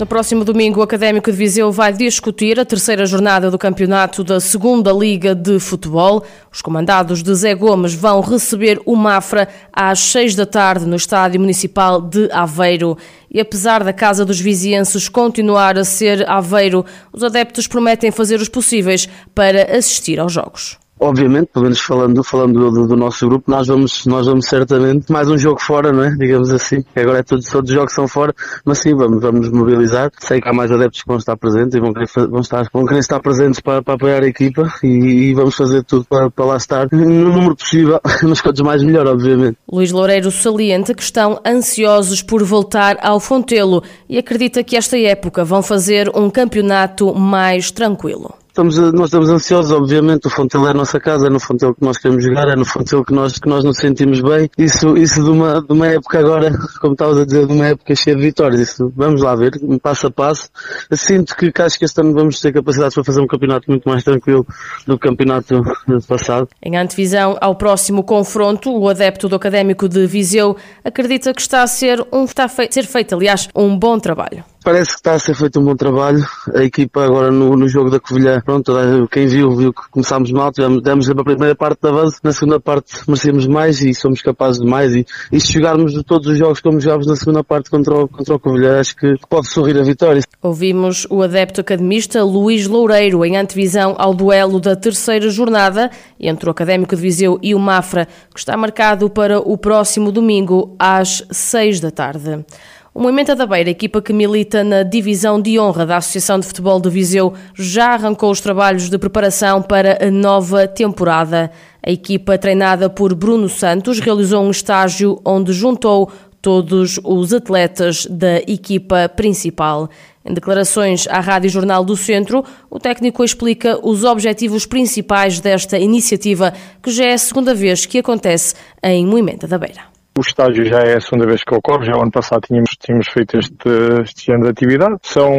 No próximo domingo, o Académico de Viseu vai discutir a terceira jornada do campeonato da Segunda Liga de Futebol. Os comandados de Zé Gomes vão receber o Mafra às seis da tarde no Estádio Municipal de Aveiro. E apesar da Casa dos Vizienses continuar a ser Aveiro, os adeptos prometem fazer os possíveis para assistir aos jogos obviamente, pelo menos falando, falando do, do, nosso grupo, nós vamos, nós vamos certamente mais um jogo fora, não é? Digamos assim. Agora é todos, todos os jogos são fora, mas sim, vamos, vamos mobilizar. Sei que há mais adeptos que vão estar presentes e vão querer, vão estar, vão querer estar presentes para, para apoiar a equipa e, e vamos fazer tudo para, para lá estar no número possível, mas quantos mais melhor, obviamente. Luís Loureiro salienta que estão ansiosos por voltar ao Fontelo e acredita que esta época vão fazer um campeonato mais tranquilo. Estamos, nós estamos ansiosos, obviamente, o Fontelo é a nossa casa, é no Fontelo que nós queremos jogar, é no Fontelo que nós, que nós nos sentimos bem. Isso, isso de uma, de uma época agora, como estavas a dizer, de uma época cheia de vitórias. Isso, vamos lá ver, passo a passo. Sinto que, que acho que este ano vamos ter capacidade para fazer um campeonato muito mais tranquilo do que o campeonato passado. Em antevisão ao próximo confronto, o adepto do Académico de Viseu acredita que está a ser, um, está a ser feito, aliás, um bom trabalho. Parece que está a ser feito um bom trabalho. A equipa agora no, no jogo da Covilhã, pronto, quem viu, viu que começámos mal, tivemos, demos a primeira parte de avanço, na segunda parte merecemos mais e somos capazes de mais e, e se jogarmos todos os jogos como jogámos na segunda parte contra o, contra o Covilhã, acho que pode sorrir a vitória. Ouvimos o adepto academista Luís Loureiro em antevisão ao duelo da terceira jornada entre o Académico de Viseu e o Mafra, que está marcado para o próximo domingo às seis da tarde. O Movimento da Beira, equipa que milita na divisão de honra da Associação de Futebol de Viseu, já arrancou os trabalhos de preparação para a nova temporada. A equipa, treinada por Bruno Santos, realizou um estágio onde juntou todos os atletas da equipa principal. Em declarações à Rádio Jornal do Centro, o técnico explica os objetivos principais desta iniciativa, que já é a segunda vez que acontece em Moimenta da Beira. O estágio já é a segunda vez que ocorre, já o ano passado tínhamos, tínhamos feito este, este ano de atividade. São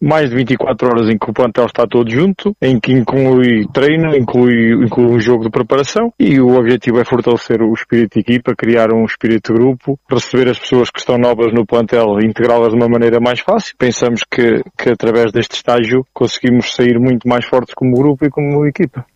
mais de 24 horas em que o plantel está todo junto, em que inclui treino, inclui, inclui um jogo de preparação e o objetivo é fortalecer o espírito de equipa, criar um espírito de grupo, receber as pessoas que estão novas no plantel e integrá-las de uma maneira mais fácil. Pensamos que, que através deste estágio conseguimos sair muito mais fortes como grupo e como equipa.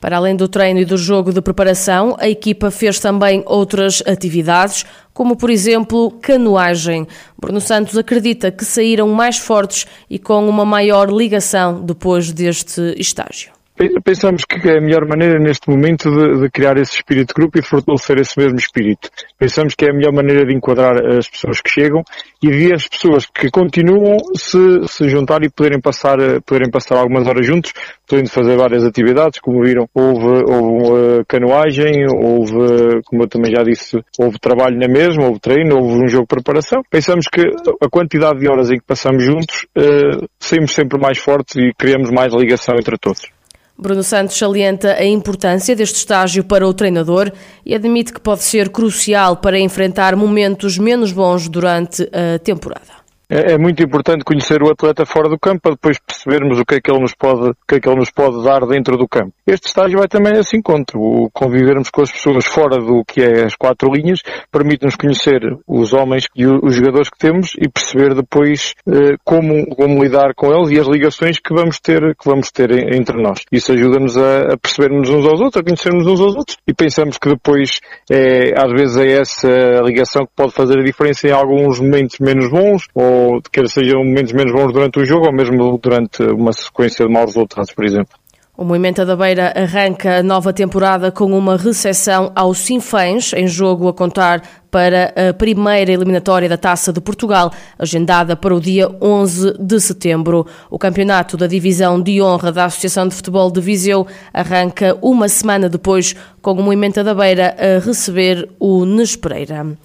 Para além do treino e do jogo de preparação, a equipa fez também outras atividades, como por exemplo canoagem. Bruno Santos acredita que saíram mais fortes e com uma maior ligação depois deste estágio. Pensamos que é a melhor maneira neste momento de, de, criar esse espírito de grupo e fortalecer esse mesmo espírito. Pensamos que é a melhor maneira de enquadrar as pessoas que chegam e de as pessoas que continuam se, se juntar e poderem passar, poderem passar algumas horas juntos, podendo fazer várias atividades, como viram, houve, houve canoagem, houve, como eu também já disse, houve trabalho na mesma, houve treino, houve um jogo de preparação. Pensamos que a quantidade de horas em que passamos juntos, uh, saímos sempre mais fortes e criamos mais ligação entre todos. Bruno Santos salienta a importância deste estágio para o treinador e admite que pode ser crucial para enfrentar momentos menos bons durante a temporada. É, é, muito importante conhecer o atleta fora do campo para depois percebermos o que é que ele nos pode, o que é que ele nos pode dar dentro do campo. Este estágio vai também a esse encontro. O convivermos com as pessoas fora do que é as quatro linhas permite-nos conhecer os homens e os jogadores que temos e perceber depois eh, como, como lidar com eles e as ligações que vamos ter, que vamos ter entre nós. Isso ajuda-nos a, a percebermos uns aos outros, a conhecermos uns aos outros e pensamos que depois é, às vezes é essa ligação que pode fazer a diferença em alguns momentos menos bons ou ou quer sejam momentos menos bons durante o jogo ou mesmo durante uma sequência de maus resultados, por exemplo. O Movimento da Beira arranca a nova temporada com uma recepção ao Sinfãs, em jogo a contar para a primeira eliminatória da Taça de Portugal, agendada para o dia 11 de setembro. O campeonato da Divisão de Honra da Associação de Futebol de Viseu arranca uma semana depois, com o Movimento da Beira a receber o Nespereira.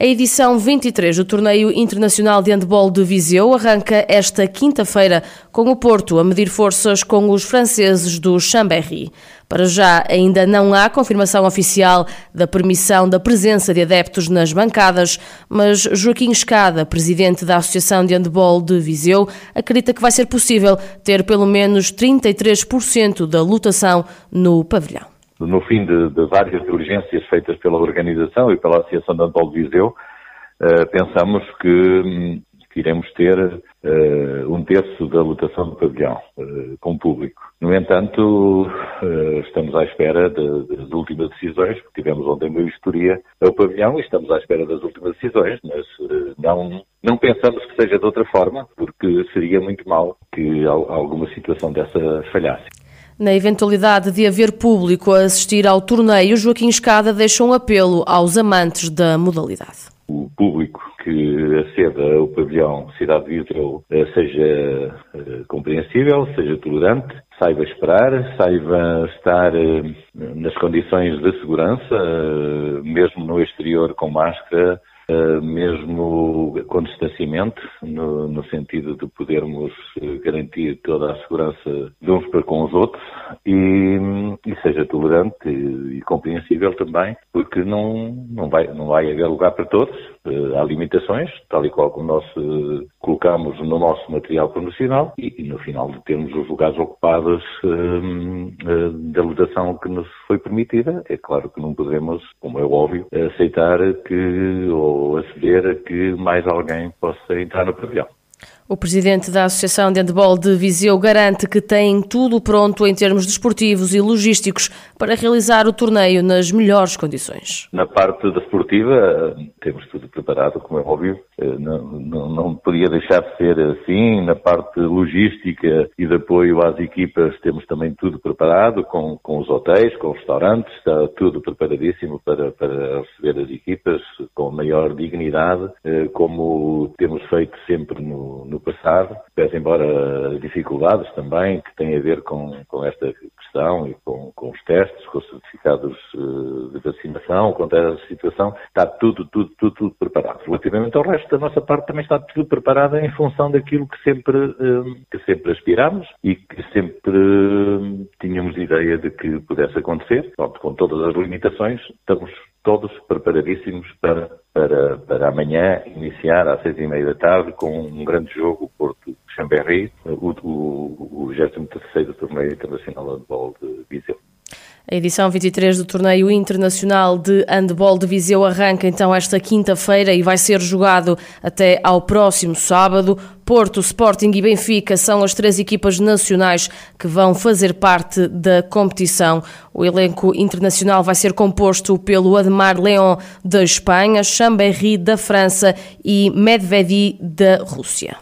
A edição 23 do Torneio Internacional de Handball de Viseu arranca esta quinta-feira com o Porto a medir forças com os franceses do Chambéry. Para já, ainda não há confirmação oficial da permissão da presença de adeptos nas bancadas, mas Joaquim Escada, presidente da Associação de Handball de Viseu, acredita que vai ser possível ter pelo menos 33% da lotação no pavilhão. No fim de, de várias diligências feitas pela organização e pela Associação de de Viseu, uh, pensamos que hum, que iremos ter uh, um terço da lotação do pavilhão uh, com público. No entanto, estamos à espera de, de, das últimas decisões, porque tivemos ontem uma vistoria ao pavilhão e estamos à espera das últimas decisões, mas não, não pensamos que seja de outra forma, porque seria muito mal que alguma situação dessa falhasse. Na eventualidade de haver público a assistir ao torneio, Joaquim Escada deixa um apelo aos amantes da modalidade. O público que aceda ao pavilhão Cidade de Viseu eh, seja eh, compreensível, seja tolerante, saiba esperar, saiba estar eh, nas condições de segurança, mesmo no exterior com máscara, mesmo com no, no, sentido de podermos uh, garantir toda a segurança de uns para com os outros e, e seja tolerante e, e, compreensível também, porque não, não, vai, não vai haver lugar para todos. Uh, há limitações, tal e qual como nós colocamos no nosso material promocional e, e, no final de termos os lugares ocupados da lotação que nos foi permitida, é claro que não podemos, como é óbvio, aceitar que ou aceder a que mais alguém possa entrar no pavilhão. O presidente da Associação de Handball de Viseu garante que tem tudo pronto em termos desportivos e logísticos para realizar o torneio nas melhores condições. Na parte desportiva, temos tudo preparado, como é óbvio. Eh, não, não, não podia deixar de ser assim. Na parte logística e de apoio às equipas, temos também tudo preparado, com, com os hotéis, com os restaurantes, está tudo preparadíssimo para, para receber as equipas com maior dignidade, eh, como temos feito sempre no, no no passado, pese embora dificuldades também que têm a ver com, com esta questão e com, com os testes, com os certificados uh, de vacinação, com essa situação, está tudo, tudo, tudo, tudo preparado. Relativamente ao resto da nossa parte também está tudo preparado em função daquilo que sempre, uh, que sempre aspiramos e que sempre uh, tínhamos ideia de que pudesse acontecer. Pronto, com todas as limitações, estamos todos preparadíssimos para, para, para amanhã iniciar às seis e meia da tarde com um grande jogo Porto-Chambéry, o, o, o 23º Torneio Internacional de Handball de Viseu. A edição 23 do Torneio Internacional de Handball de Viseu arranca então esta quinta-feira e vai ser jogado até ao próximo sábado. Porto, Sporting e Benfica são as três equipas nacionais que vão fazer parte da competição. O elenco internacional vai ser composto pelo Ademar Leon da Espanha, Chambéry da França e Medvedi da Rússia.